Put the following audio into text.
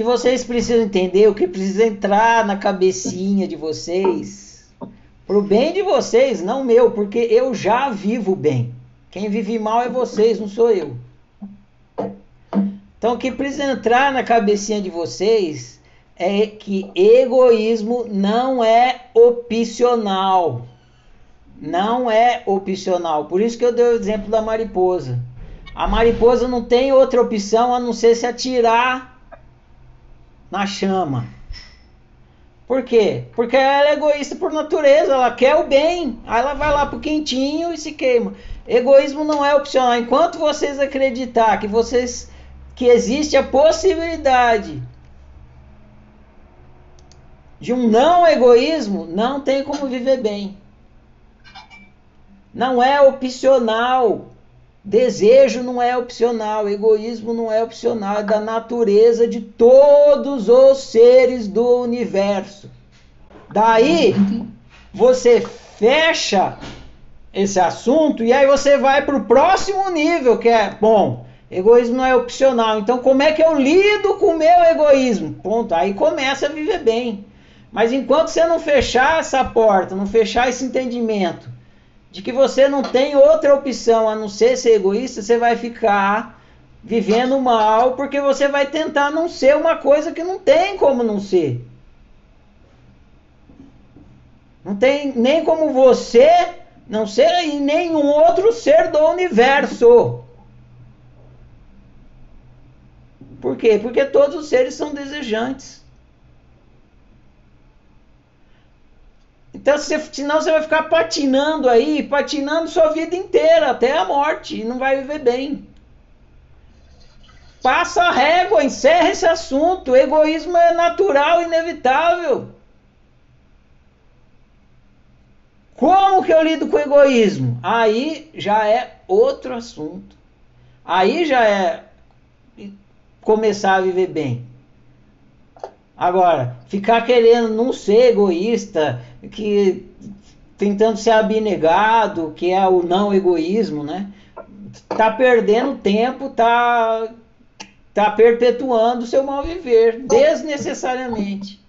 que vocês precisam entender, o que precisa entrar na cabecinha de vocês, pro bem de vocês, não meu, porque eu já vivo bem. Quem vive mal é vocês, não sou eu. Então, o que precisa entrar na cabecinha de vocês é que egoísmo não é opcional. Não é opcional. Por isso que eu dei o exemplo da mariposa. A mariposa não tem outra opção a não ser se atirar na chama. Por quê? Porque ela é egoísta por natureza, ela quer o bem. Aí ela vai lá pro quentinho e se queima. Egoísmo não é opcional. Enquanto vocês acreditar que vocês que existe a possibilidade de um não egoísmo, não tem como viver bem. Não é opcional. Desejo não é opcional, egoísmo não é opcional, é da natureza de todos os seres do universo. Daí você fecha esse assunto e aí você vai para o próximo nível, que é, bom, egoísmo não é opcional, então como é que eu lido com o meu egoísmo? Ponto, aí começa a viver bem. Mas enquanto você não fechar essa porta, não fechar esse entendimento de que você não tem outra opção a não ser ser egoísta, você vai ficar vivendo mal porque você vai tentar não ser uma coisa que não tem como não ser. Não tem nem como você não ser e nenhum outro ser do universo. Por quê? Porque todos os seres são desejantes. Então, se, senão você vai ficar patinando aí, patinando sua vida inteira, até a morte, e não vai viver bem. Passa a régua, encerra esse assunto. O egoísmo é natural, inevitável. Como que eu lido com o egoísmo? Aí já é outro assunto. Aí já é começar a viver bem. Agora, ficar querendo não ser egoísta, que tentando ser abnegado, que é o não egoísmo, né? Tá perdendo tempo, tá tá perpetuando o seu mal viver desnecessariamente.